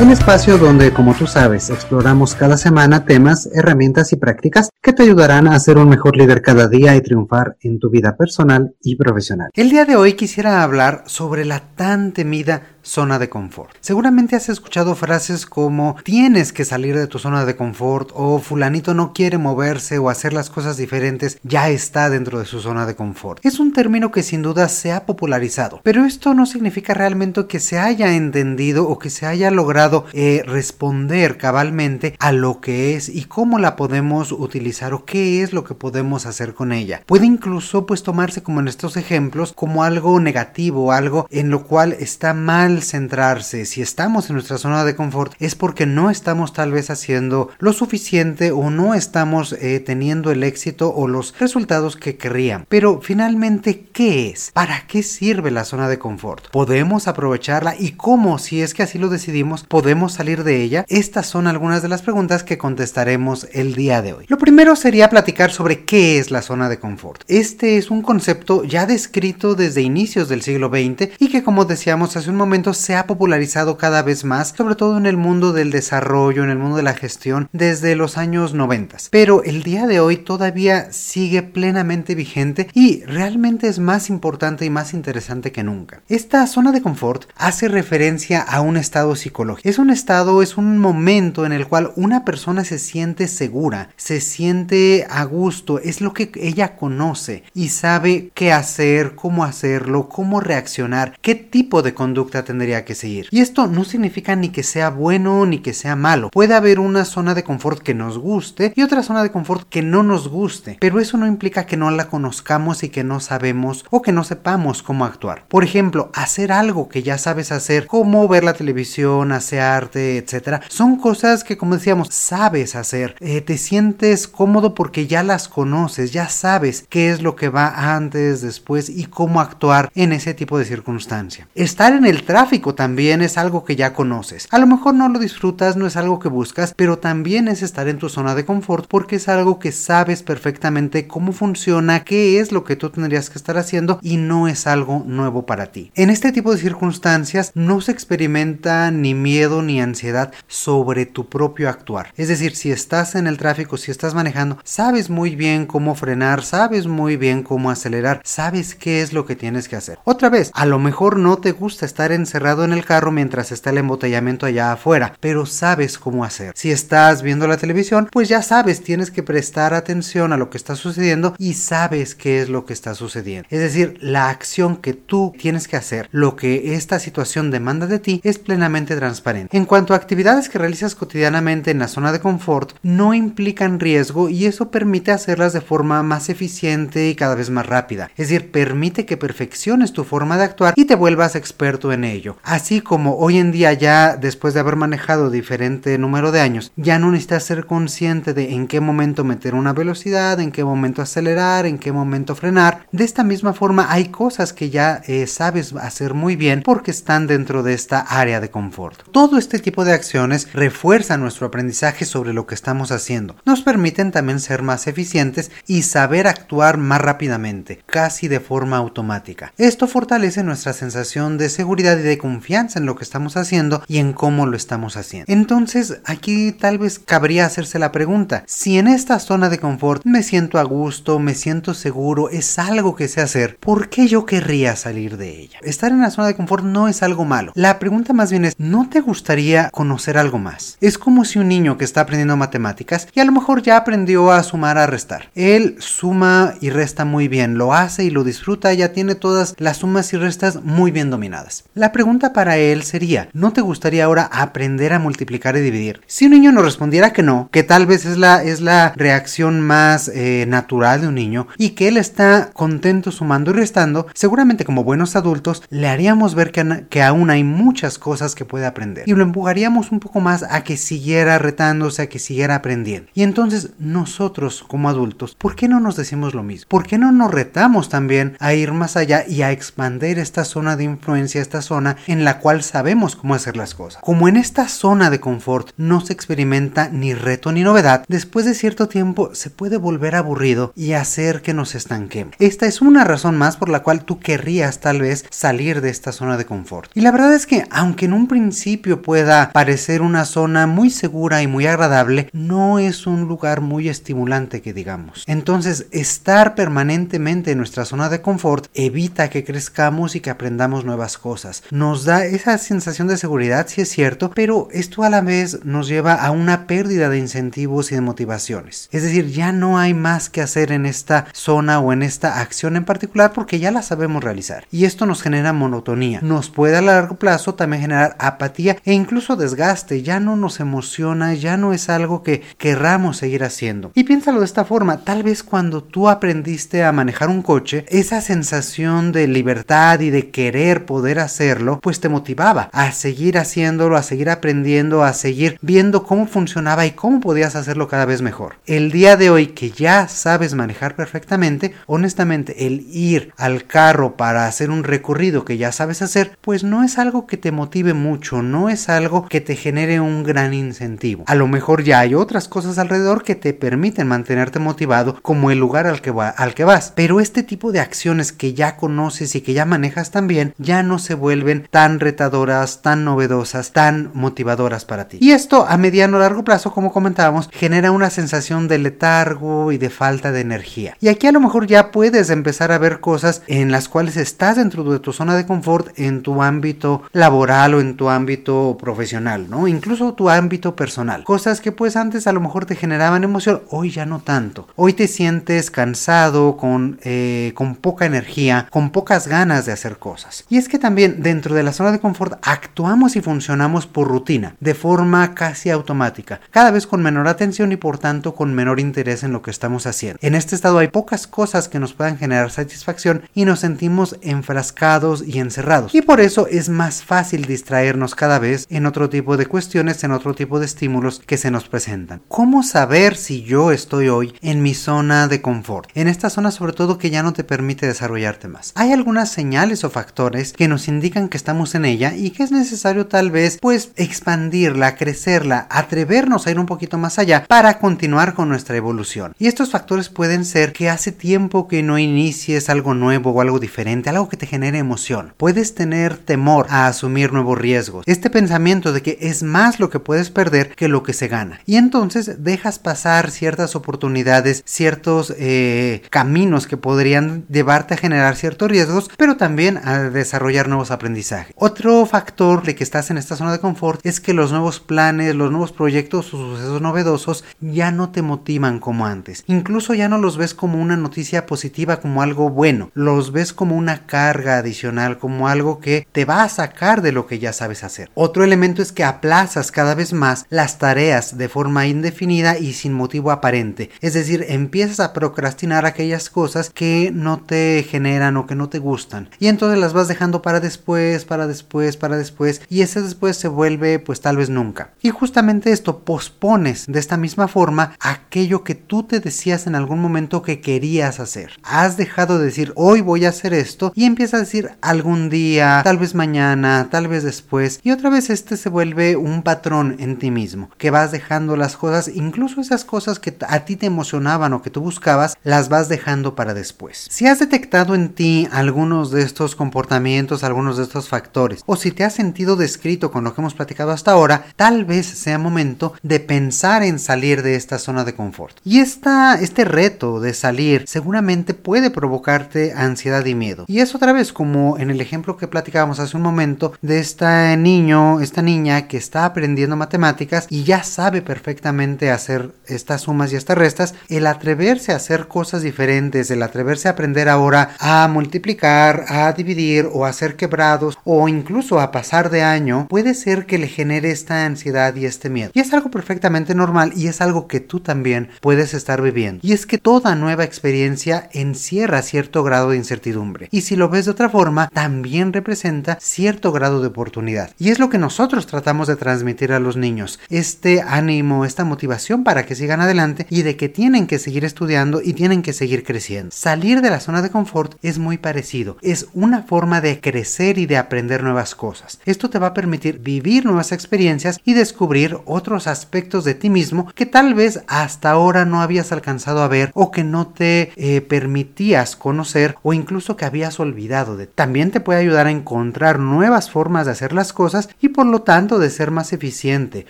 Un espacio donde, como tú sabes, exploramos cada semana temas, herramientas y prácticas que te ayudarán a ser un mejor líder cada día y triunfar en tu vida personal y profesional. El día de hoy quisiera hablar sobre la tan temida zona de confort. Seguramente has escuchado frases como tienes que salir de tu zona de confort o fulanito no quiere moverse o hacer las cosas diferentes, ya está dentro de su zona de confort. Es un término que sin duda se ha popularizado, pero esto no significa realmente que se haya entendido o que se haya logrado eh, responder cabalmente a lo que es y cómo la podemos utilizar o qué es lo que podemos hacer con ella. Puede incluso pues tomarse como en estos ejemplos como algo negativo, algo en lo cual está mal centrarse, si estamos en nuestra zona de confort, es porque no estamos tal vez haciendo lo suficiente o no estamos eh, teniendo el éxito o los resultados que querrían. Pero finalmente, ¿qué es? ¿Para qué sirve la zona de confort? ¿Podemos aprovecharla y cómo, si es que así lo decidimos, salir de ella? Estas son algunas de las preguntas que contestaremos el día de hoy. Lo primero sería platicar sobre qué es la zona de confort. Este es un concepto ya descrito desde inicios del siglo XX y que como decíamos hace un momento se ha popularizado cada vez más, sobre todo en el mundo del desarrollo, en el mundo de la gestión, desde los años 90. Pero el día de hoy todavía sigue plenamente vigente y realmente es más importante y más interesante que nunca. Esta zona de confort hace referencia a un estado psicológico. Es un estado, es un momento en el cual una persona se siente segura, se siente a gusto, es lo que ella conoce y sabe qué hacer, cómo hacerlo, cómo reaccionar, qué tipo de conducta tendría que seguir. Y esto no significa ni que sea bueno ni que sea malo. Puede haber una zona de confort que nos guste y otra zona de confort que no nos guste, pero eso no implica que no la conozcamos y que no sabemos o que no sepamos cómo actuar. Por ejemplo, hacer algo que ya sabes hacer, como ver la televisión, hacer etcétera, son cosas que como decíamos, sabes hacer. Eh, te sientes cómodo porque ya las conoces, ya sabes qué es lo que va antes, después y cómo actuar en ese tipo de circunstancia. Estar en el tráfico también es algo que ya conoces. A lo mejor no lo disfrutas, no es algo que buscas, pero también es estar en tu zona de confort porque es algo que sabes perfectamente cómo funciona, qué es lo que tú tendrías que estar haciendo y no es algo nuevo para ti. En este tipo de circunstancias no se experimenta ni miedo ni ansiedad sobre tu propio actuar. Es decir, si estás en el tráfico, si estás manejando, sabes muy bien cómo frenar, sabes muy bien cómo acelerar, sabes qué es lo que tienes que hacer. Otra vez, a lo mejor no te gusta estar encerrado en el carro mientras está el embotellamiento allá afuera, pero sabes cómo hacer. Si estás viendo la televisión, pues ya sabes, tienes que prestar atención a lo que está sucediendo y sabes qué es lo que está sucediendo. Es decir, la acción que tú tienes que hacer, lo que esta situación demanda de ti, es plenamente transparente. En cuanto a actividades que realizas cotidianamente en la zona de confort, no implican riesgo y eso permite hacerlas de forma más eficiente y cada vez más rápida. Es decir, permite que perfecciones tu forma de actuar y te vuelvas experto en ello. Así como hoy en día ya después de haber manejado diferente número de años, ya no necesitas ser consciente de en qué momento meter una velocidad, en qué momento acelerar, en qué momento frenar. De esta misma forma hay cosas que ya eh, sabes hacer muy bien porque están dentro de esta área de confort. Todo este tipo de acciones refuerzan nuestro aprendizaje sobre lo que estamos haciendo. Nos permiten también ser más eficientes y saber actuar más rápidamente, casi de forma automática. Esto fortalece nuestra sensación de seguridad y de confianza en lo que estamos haciendo y en cómo lo estamos haciendo. Entonces, aquí tal vez cabría hacerse la pregunta, si en esta zona de confort me siento a gusto, me siento seguro, es algo que sé hacer, ¿por qué yo querría salir de ella? Estar en la zona de confort no es algo malo. La pregunta más bien es, ¿no te gustaría conocer algo más? Es como si un niño que está aprendiendo matemáticas y a lo mejor ya aprendió a sumar, a restar. Él suma y resta muy bien, lo hace y lo disfruta, ya tiene todas las sumas y restas muy bien dominadas. La pregunta para él sería, ¿no te gustaría ahora aprender a multiplicar y dividir? Si un niño nos respondiera que no, que tal vez es la, es la reacción más eh, natural de un niño y que él está contento sumando y restando, seguramente como buenos adultos le haríamos ver que, que aún hay muchas cosas que puede aprender Y lo empujaríamos un poco más a que siguiera retándose, a que siguiera aprendiendo. Y entonces nosotros como adultos, ¿por qué no nos decimos lo mismo? ¿Por qué no nos retamos también a ir más allá y a expandir esta zona de influencia, esta zona en la cual sabemos cómo hacer las cosas? Como en esta zona de confort no se experimenta ni reto ni novedad, después de cierto tiempo se puede volver aburrido y hacer que nos estanquemos. Esta es una razón más por la cual tú querrías tal vez salir de esta zona de confort. Y la verdad es que aunque en un principio pueda parecer una zona muy segura y muy agradable, no es un lugar muy estimulante que digamos. Entonces, estar permanentemente en nuestra zona de confort evita que crezcamos y que aprendamos nuevas cosas. Nos da esa sensación de seguridad, si es cierto, pero esto a la vez nos lleva a una pérdida de incentivos y de motivaciones. Es decir, ya no hay más que hacer en esta zona o en esta acción en particular porque ya la sabemos realizar. Y esto nos genera monotonía. Nos puede a largo plazo también generar apatía e incluso desgaste. Ya no nos emociona, ya no es algo que querramos seguir haciendo. Y piénsalo de esta forma, tal vez cuando tú aprendiste a manejar un coche, esa sensación de libertad y de querer poder hacerlo, pues te motivaba a seguir haciéndolo, a seguir aprendiendo, a seguir viendo cómo funcionaba y cómo podías hacerlo cada vez mejor. El día de hoy que ya sabes manejar perfectamente, honestamente el ir al carro para hacer un recorrido que ya sabes hacer, pues no es algo que te motive mucho, no es algo que te genere un gran incentivo. A lo mejor ya hay otras cosas alrededor que te permiten mantenerte motivado, como el lugar al que, al que vas, pero este tipo de acciones que ya conoces y que ya manejas también, ya no se vuelven tan retadoras, tan novedosas, tan motivadoras para ti. Y esto a mediano o largo plazo, como comentábamos, genera una sensación de letargo y de falta de energía. Y aquí a lo mejor ya puedes empezar a ver cosas en las cuales estás dentro de tu zona de confort en tu ámbito laboral o en tu ámbito profesional, ¿no? Incluso tu ámbito personal. Cosas que pues antes a lo mejor te generaban emoción, hoy ya no tanto. Hoy te sientes cansado, con, eh, con poca energía, con pocas ganas de hacer cosas. Y es que también dentro de la zona de confort actuamos y funcionamos por rutina, de forma casi automática, cada vez con menor atención y por tanto con menor interés en lo que estamos haciendo. En este estado hay pocas cosas que nos puedan generar satisfacción y nos sentimos enfrascados y encerrados. Y por eso es más fácil distraernos cada vez en otro tipo de cuestiones, en otro tipo de estímulos que se nos presentan. ¿Cómo saber si yo estoy hoy en mi zona de confort? En esta zona sobre todo que ya no te permite desarrollarte más. Hay algunas señales o factores que nos indican que estamos en ella y que es necesario tal vez pues expandirla, crecerla, atrevernos a ir un poquito más allá para continuar con nuestra evolución. Y estos factores pueden ser que hace tiempo que no inicies algo nuevo o algo diferente, algo que te genere emoción. Puedes tener temor a asumir nuevos riesgos. Este pensamiento de que es más lo que puedes perder que lo que se gana. Y entonces dejas pasar ciertas oportunidades, ciertos eh, caminos que podrían llevarte a generar ciertos riesgos, pero también a desarrollar nuevos aprendizajes. Otro factor de que estás en esta zona de confort es que los nuevos planes, los nuevos proyectos o sucesos novedosos ya no te motivan como antes. Incluso ya no los ves como una noticia positiva, como algo bueno. Los ves como una carga adicional, como algo que te va a sacar de lo que ya sabes hacer. Otro elemento es que aplazas cada vez más las tareas de forma indefinida y sin motivo aparente. Es decir, empiezas a procrastinar aquellas cosas que no te generan o que no te gustan. Y entonces las vas dejando para después, para después, para después. Y ese después se vuelve pues tal vez nunca. Y justamente esto pospones de esta misma forma aquello que tú te decías en algún momento que querías hacer. Has dejado de decir hoy voy a hacer esto y empiezas a decir algún día, tal vez mañana, tal vez después. Y otra vez este se vuelve un patrón en ti mismo, que vas dejando las cosas, incluso esas cosas que a ti te emocionaban o que tú buscabas, las vas dejando para después. Si has detectado en ti algunos de estos comportamientos, algunos de estos factores, o si te has sentido descrito con lo que hemos platicado hasta ahora, tal vez sea momento de pensar en salir de esta zona de confort. Y esta, este reto de salir seguramente puede provocarte ansiedad y miedo. Y es otra vez como en el ejemplo que platicábamos hace un momento de este niño, esta niña que está aprendiendo matemáticas y ya sabe perfectamente hacer estas sumas y estas restas, el atreverse a hacer cosas diferentes, el atreverse a aprender ahora a multiplicar, a dividir o a hacer quebrados o incluso a pasar de año, puede ser que le genere esta ansiedad y este miedo. Y es algo perfectamente normal y es algo que tú también puedes estar viviendo. Y es que toda nueva experiencia encierra cierto grado de incertidumbre. Y si lo ves de otra forma, también representa cierto grado de oportunidad. Y es lo que nosotros tratamos de transmitir a los niños, este ánimo, esta motivación para que sigan adelante y de que tienen que seguir estudiando y tienen que seguir creciendo. Salir de la zona de confort es muy parecido, es una forma de crecer y de aprender nuevas cosas. Esto te va a permitir vivir nuevas experiencias y descubrir otros aspectos de ti mismo que tal vez hasta ahora no habías alcanzado a ver o que no te eh, permitías conocer o incluso que habías olvidado de. También te puede ayudar a encontrar nuevas formas de hacer las cosas y por lo tanto de ser más eficiente,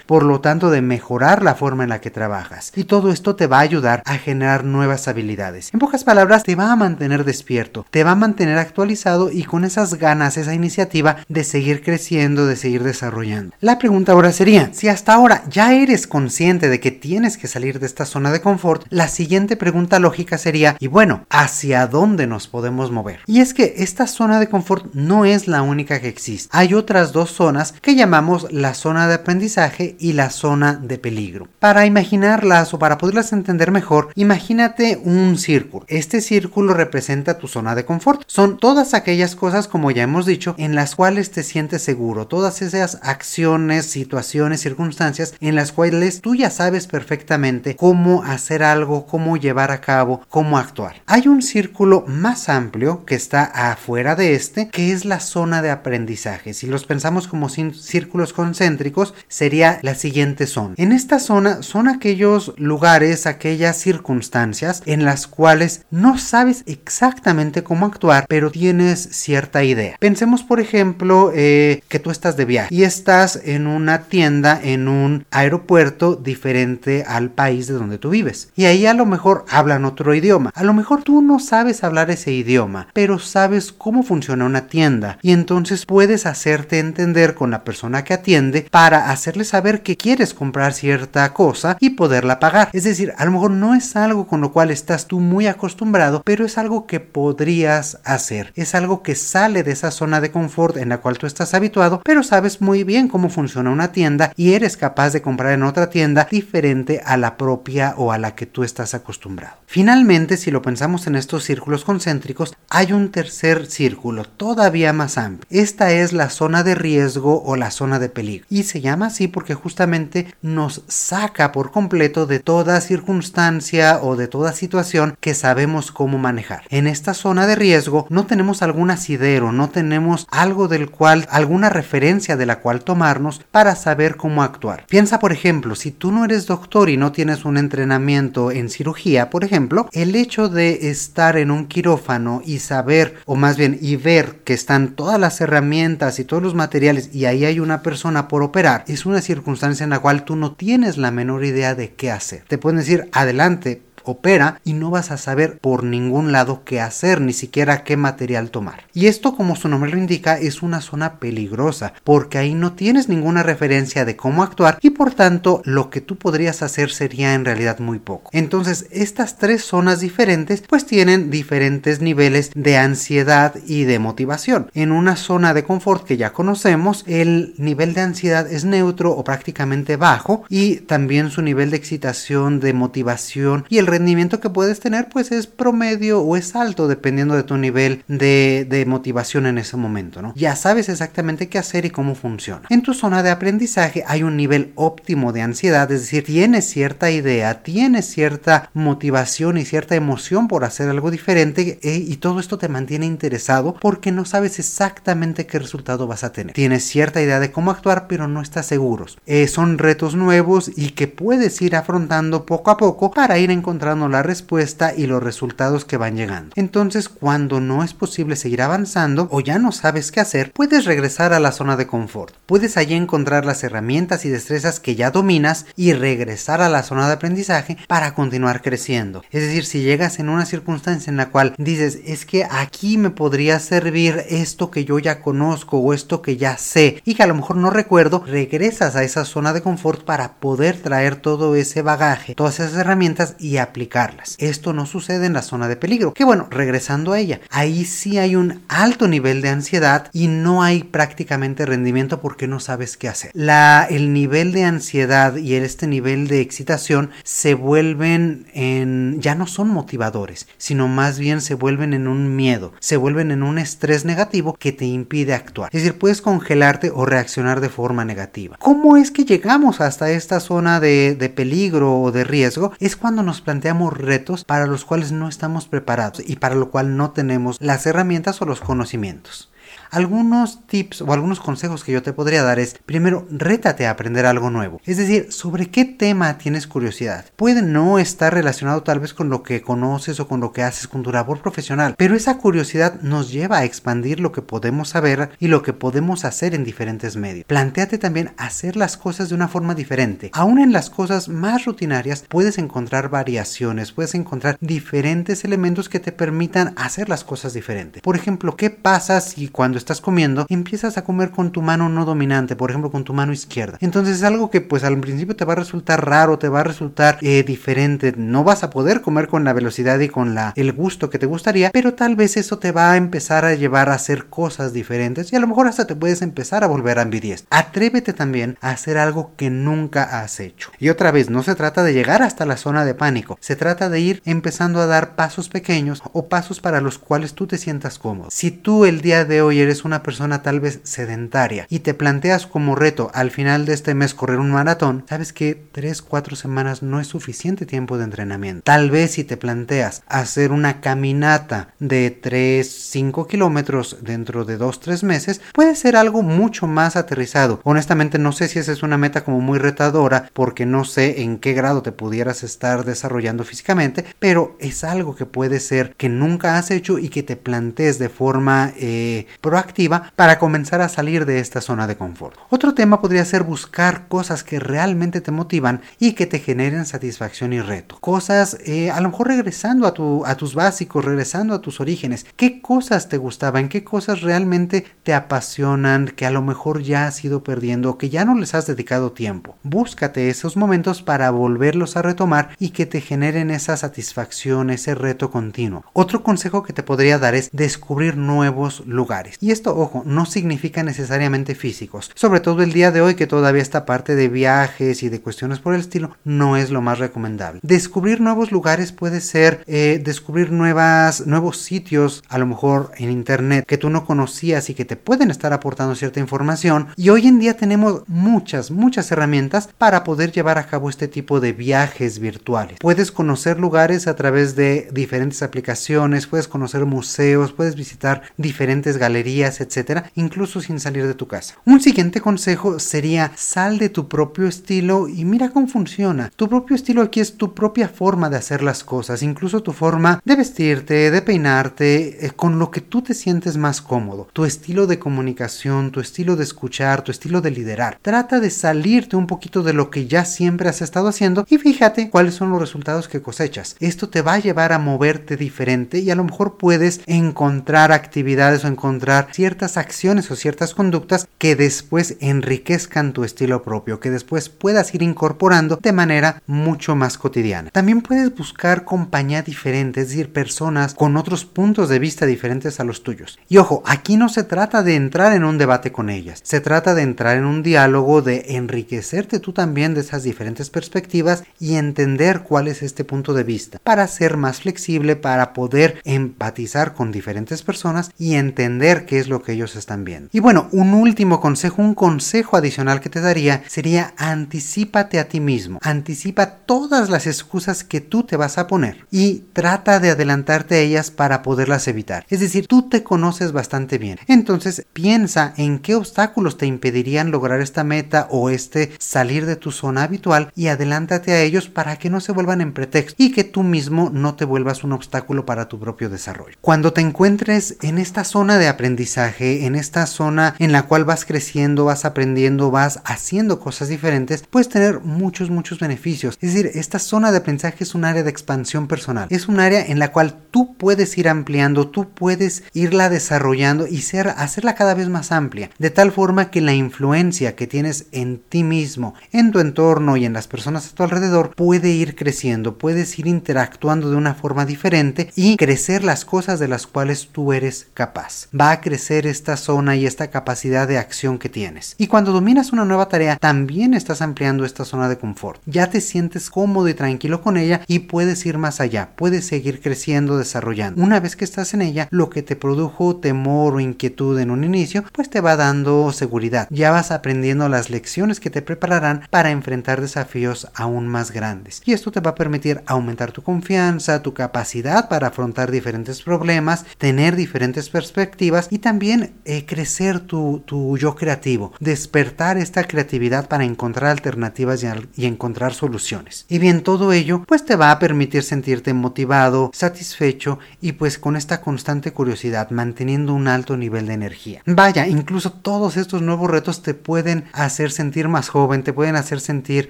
por lo tanto de mejorar la forma en la que trabajas. Y todo esto te va a ayudar a generar nuevas habilidades. En pocas palabras, te va a mantener despierto, te va a mantener actualizado y con esas ganas, esa iniciativa de seguir creciendo, de seguir desarrollando. La pregunta ahora sería, si hasta ahora ya eres consciente de que tienes que salir de esta zona de confort, la siguiente pregunta lógica sería, y bueno, ¿hacia dónde nos podemos mover? Y es que esta zona de confort no es la única que existe. Hay otras dos zonas que llamamos la zona de aprendizaje y la zona de peligro. Para imaginarlas o para poderlas entender mejor, imagínate un círculo. Este círculo representa tu zona de confort. Son todas aquellas cosas, como ya hemos dicho, en las cuales te sientes seguro. Todas esas acciones, situaciones, circunstancias en las cuales tú ya sabes perfectamente cómo hacer algo, cómo llevar a cabo, cómo actuar. Hay un círculo más amplio que está afuera de este, que es la zona de aprendizaje. Si los pensamos como círculos concéntricos, sería la siguiente zona. En esta zona son aquellos lugares, aquellas circunstancias en las cuales no sabes exactamente cómo actuar, pero tienes cierta idea. Pensemos, por ejemplo, eh, que tú estás de viaje y estás en una tienda en un aeropuerto diferente al país de donde tú vives. Y ahí a lo mejor hablan otro idioma. A lo mejor tú no sabes hablar ese idioma, pero sabes cómo funciona una tienda y entonces puedes hacerte entender con la persona que atiende para hacerle saber que quieres comprar cierta cosa y poderla pagar. Es decir, a lo mejor no es algo con lo cual estás tú muy acostumbrado, pero es algo que podrías hacer. Es algo que sale de esa zona de confort en la cual tú estás habituado, pero sabes muy bien cómo funciona una tienda y eres capaz de comprar en otra tienda diferente a la propia o a la que tú estás acostumbrado. Finalmente, si lo pensamos en estos círculos concéntricos, hay un tercer círculo todavía más amplio. Esta es la zona de riesgo o la zona de peligro. Y se llama así porque justamente nos saca por completo de toda circunstancia o de toda situación que sabemos cómo manejar. En esta zona de riesgo no tenemos algún asidero, no tenemos algo del cual, alguna referencia de la cual tomarnos para saber cómo actuar. Piensa, por ejemplo, si tú no eres doctor y no tienes un entrenamiento en cirugía, por ejemplo, el hecho de estar en un quirófano y saber, o más bien, y ver que están todas las herramientas y todos los materiales y ahí hay una persona por operar, es una circunstancia en la cual tú no tienes la menor idea de qué hacer. Te pueden decir, adelante, opera y no vas a saber por ningún lado qué hacer, ni siquiera qué material tomar. Y esto, como su nombre lo indica, es una zona peligrosa, porque ahí no tienes ninguna referencia de cómo actuar y por tanto lo que tú podrías hacer sería en realidad muy poco. Entonces, estas tres zonas diferentes pues tienen diferentes niveles de ansiedad y de motivación. En una zona de confort que ya conocemos, el nivel de ansiedad es neutro o prácticamente bajo y también su nivel de excitación, de motivación y el rendimiento que puedes tener pues es promedio o es alto dependiendo de tu nivel de, de motivación en ese momento, ¿no? Ya sabes exactamente qué hacer y cómo funciona. En tu zona de aprendizaje hay un nivel óptimo de ansiedad, es decir, tienes cierta idea, tienes cierta motivación y cierta emoción por hacer algo diferente eh, y todo esto te mantiene interesado porque no sabes exactamente qué resultado vas a tener. Tienes cierta idea de cómo actuar pero no estás seguros. Eh, son retos nuevos y que puedes ir afrontando poco a poco para ir encontrando la respuesta y los resultados que van llegando. Entonces, cuando no es posible seguir avanzando o ya no sabes qué hacer, puedes regresar a la zona de confort. Puedes allí encontrar las herramientas y destrezas que ya dominas y regresar a la zona de aprendizaje para continuar creciendo. Es decir, si llegas en una circunstancia en la cual dices, es que aquí me podría servir esto que yo ya conozco o esto que ya sé y que a lo mejor no recuerdo, regresas a esa zona de confort para poder traer todo ese bagaje, todas esas herramientas y aplicarlas. Esto no sucede en la zona de peligro, que bueno, regresando a ella, ahí sí hay un alto nivel de ansiedad y no hay prácticamente rendimiento porque no sabes qué hacer. El nivel de ansiedad y este nivel de excitación se vuelven en, ya no son motivadores, sino más bien se vuelven en un miedo, se vuelven en un estrés negativo que te impide actuar. Es decir, puedes congelarte o reaccionar de forma negativa. ¿Cómo es que llegamos hasta esta zona de, de peligro o de riesgo? Es cuando nos planteamos retos para los cuales no estamos preparados y para lo cual no tenemos las herramientas o los conocimientos. Algunos tips o algunos consejos que yo te podría dar es, primero, rétate a aprender algo nuevo. Es decir, sobre qué tema tienes curiosidad. Puede no estar relacionado tal vez con lo que conoces o con lo que haces con tu labor profesional, pero esa curiosidad nos lleva a expandir lo que podemos saber y lo que podemos hacer en diferentes medios. Plantéate también hacer las cosas de una forma diferente. Aún en las cosas más rutinarias puedes encontrar variaciones, puedes encontrar diferentes elementos que te permitan hacer las cosas diferentes. Por ejemplo, ¿qué pasa si cuando estás comiendo, empiezas a comer con tu mano no dominante, por ejemplo con tu mano izquierda. Entonces es algo que pues al principio te va a resultar raro, te va a resultar eh, diferente, no vas a poder comer con la velocidad y con la, el gusto que te gustaría, pero tal vez eso te va a empezar a llevar a hacer cosas diferentes y a lo mejor hasta te puedes empezar a volver ambidiestro. Atrévete también a hacer algo que nunca has hecho. Y otra vez, no se trata de llegar hasta la zona de pánico, se trata de ir empezando a dar pasos pequeños o pasos para los cuales tú te sientas cómodo. Si tú el día de hoy eres una persona tal vez sedentaria y te planteas como reto al final de este mes correr un maratón, sabes que 3-4 semanas no es suficiente tiempo de entrenamiento. Tal vez si te planteas hacer una caminata de 3-5 kilómetros dentro de 2-3 meses, puede ser algo mucho más aterrizado. Honestamente no sé si esa es una meta como muy retadora porque no sé en qué grado te pudieras estar desarrollando físicamente, pero es algo que puede ser que nunca has hecho y que te plantees de forma eh, activa para comenzar a salir de esta zona de confort. Otro tema podría ser buscar cosas que realmente te motivan y que te generen satisfacción y reto. Cosas, eh, a lo mejor regresando a, tu, a tus básicos, regresando a tus orígenes. ¿Qué cosas te gustaban? ¿Qué cosas realmente te apasionan? Que a lo mejor ya has ido perdiendo que ya no les has dedicado tiempo. Búscate esos momentos para volverlos a retomar y que te generen esa satisfacción, ese reto continuo. Otro consejo que te podría dar es descubrir nuevos lugares. Esto, ojo, no significa necesariamente físicos. Sobre todo el día de hoy que todavía esta parte de viajes y de cuestiones por el estilo no es lo más recomendable. Descubrir nuevos lugares puede ser eh, descubrir nuevas, nuevos sitios, a lo mejor en internet, que tú no conocías y que te pueden estar aportando cierta información. Y hoy en día tenemos muchas, muchas herramientas para poder llevar a cabo este tipo de viajes virtuales. Puedes conocer lugares a través de diferentes aplicaciones, puedes conocer museos, puedes visitar diferentes galerías, etcétera, incluso sin salir de tu casa. Un siguiente consejo sería sal de tu propio estilo y mira cómo funciona. Tu propio estilo aquí es tu propia forma de hacer las cosas, incluso tu forma de vestirte, de peinarte, eh, con lo que tú te sientes más cómodo. Tu estilo de comunicación, tu estilo de escuchar, tu estilo de liderar. Trata de salirte un poquito de lo que ya siempre has estado haciendo y fíjate cuáles son los resultados que cosechas. Esto te va a llevar a moverte diferente y a lo mejor puedes encontrar actividades o encontrar ciertas acciones o ciertas conductas que después enriquezcan tu estilo propio, que después puedas ir incorporando de manera mucho más cotidiana. También puedes buscar compañía diferente, es decir, personas con otros puntos de vista diferentes a los tuyos. Y ojo, aquí no se trata de entrar en un debate con ellas, se trata de entrar en un diálogo, de enriquecerte tú también de esas diferentes perspectivas y entender cuál es este punto de vista, para ser más flexible, para poder empatizar con diferentes personas y entender qué es lo que ellos están viendo. Y bueno, un último consejo, un consejo adicional que te daría sería anticipate a ti mismo, anticipa todas las excusas que tú te vas a poner y trata de adelantarte a ellas para poderlas evitar. Es decir, tú te conoces bastante bien. Entonces piensa en qué obstáculos te impedirían lograr esta meta o este salir de tu zona habitual y adelántate a ellos para que no se vuelvan en pretexto y que tú mismo no te vuelvas un obstáculo para tu propio desarrollo. Cuando te encuentres en esta zona de aprendizaje, en esta zona en la cual vas creciendo, vas aprendiendo, vas haciendo cosas diferentes, puedes tener muchos, muchos beneficios. Es decir, esta zona de aprendizaje es un área de expansión personal. Es un área en la cual tú puedes ir ampliando, tú puedes irla desarrollando y ser, hacerla cada vez más amplia, de tal forma que la influencia que tienes en ti mismo, en tu entorno y en las personas a tu alrededor puede ir creciendo, puedes ir interactuando de una forma diferente y crecer las cosas de las cuales tú eres capaz. Va a crecer esta zona y esta capacidad de acción que tienes. Y cuando dominas una nueva tarea, también estás ampliando esta zona de confort. Ya te sientes cómodo y tranquilo con ella y puedes ir más allá, puedes seguir creciendo, desarrollando. Una vez que estás en ella, lo que te produjo temor o inquietud en un inicio, pues te va dando seguridad. Ya vas aprendiendo las lecciones que te prepararán para enfrentar desafíos aún más grandes. Y esto te va a permitir aumentar tu confianza, tu capacidad para afrontar diferentes problemas, tener diferentes perspectivas y también eh, crecer tu, tu, yo creativo, despertar esta creatividad para encontrar alternativas y, y encontrar soluciones. Y bien, todo ello pues te va a permitir sentirte motivado, satisfecho y pues con esta constante curiosidad, manteniendo un alto nivel de energía. Vaya, incluso todos estos nuevos retos te pueden hacer sentir más joven, te pueden hacer sentir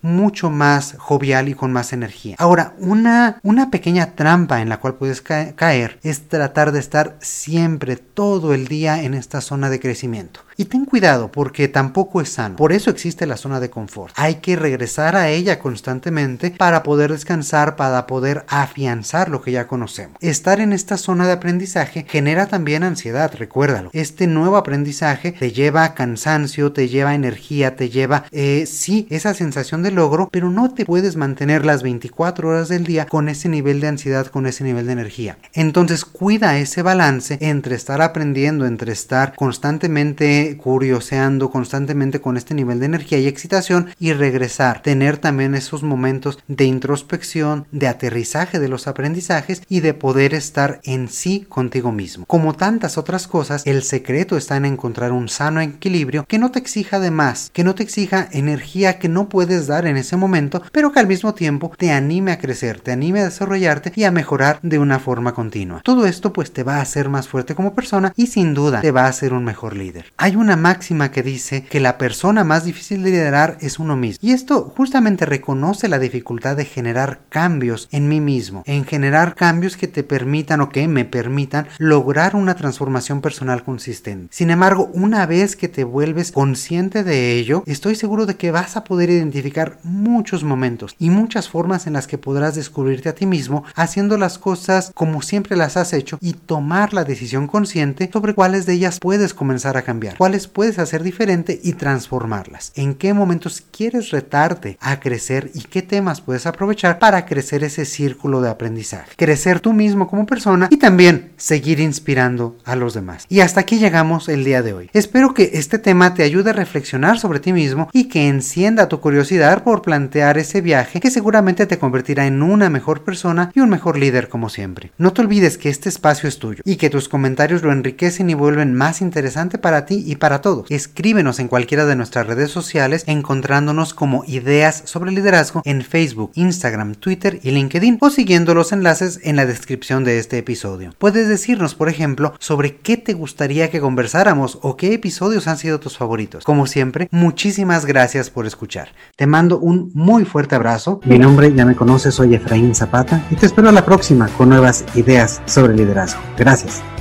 mucho más jovial y con más energía. Ahora, una, una pequeña trampa en la cual puedes caer es tratar de estar siempre, todo el día en esta zona de crecimiento. Y ten cuidado porque tampoco es sano. Por eso existe la zona de confort. Hay que regresar a ella constantemente para poder descansar, para poder afianzar lo que ya conocemos. Estar en esta zona de aprendizaje genera también ansiedad, recuérdalo. Este nuevo aprendizaje te lleva a cansancio, te lleva energía, te lleva, eh, sí, esa sensación de logro, pero no te puedes mantener las 24 horas del día con ese nivel de ansiedad, con ese nivel de energía. Entonces cuida ese balance entre estar aprendiendo, entre estar constantemente curioseando constantemente con este nivel de energía y excitación y regresar, tener también esos momentos de introspección, de aterrizaje de los aprendizajes y de poder estar en sí contigo mismo. Como tantas otras cosas, el secreto está en encontrar un sano equilibrio que no te exija de más, que no te exija energía que no puedes dar en ese momento, pero que al mismo tiempo te anime a crecer, te anime a desarrollarte y a mejorar de una forma continua. Todo esto pues te va a hacer más fuerte como persona y sin duda te va a hacer un mejor líder. Hay una máxima que dice que la persona más difícil de liderar es uno mismo. Y esto justamente reconoce la dificultad de generar cambios en mí mismo, en generar cambios que te permitan o que me permitan lograr una transformación personal consistente. Sin embargo, una vez que te vuelves consciente de ello, estoy seguro de que vas a poder identificar muchos momentos y muchas formas en las que podrás descubrirte a ti mismo haciendo las cosas como siempre las has hecho y tomar la decisión consciente sobre cuáles de ellas puedes comenzar a cambiar cuáles puedes hacer diferente y transformarlas. En qué momentos quieres retarte a crecer y qué temas puedes aprovechar para crecer ese círculo de aprendizaje. Crecer tú mismo como persona y también seguir inspirando a los demás. Y hasta aquí llegamos el día de hoy. Espero que este tema te ayude a reflexionar sobre ti mismo y que encienda tu curiosidad por plantear ese viaje que seguramente te convertirá en una mejor persona y un mejor líder como siempre. No te olvides que este espacio es tuyo y que tus comentarios lo enriquecen y vuelven más interesante para ti y para todos. Escríbenos en cualquiera de nuestras redes sociales encontrándonos como Ideas sobre Liderazgo en Facebook, Instagram, Twitter y LinkedIn o siguiendo los enlaces en la descripción de este episodio. Puedes decirnos, por ejemplo, sobre qué te gustaría que conversáramos o qué episodios han sido tus favoritos. Como siempre, muchísimas gracias por escuchar. Te mando un muy fuerte abrazo. Mi nombre ya me conoces, soy Efraín Zapata y te espero a la próxima con nuevas ideas sobre liderazgo. Gracias.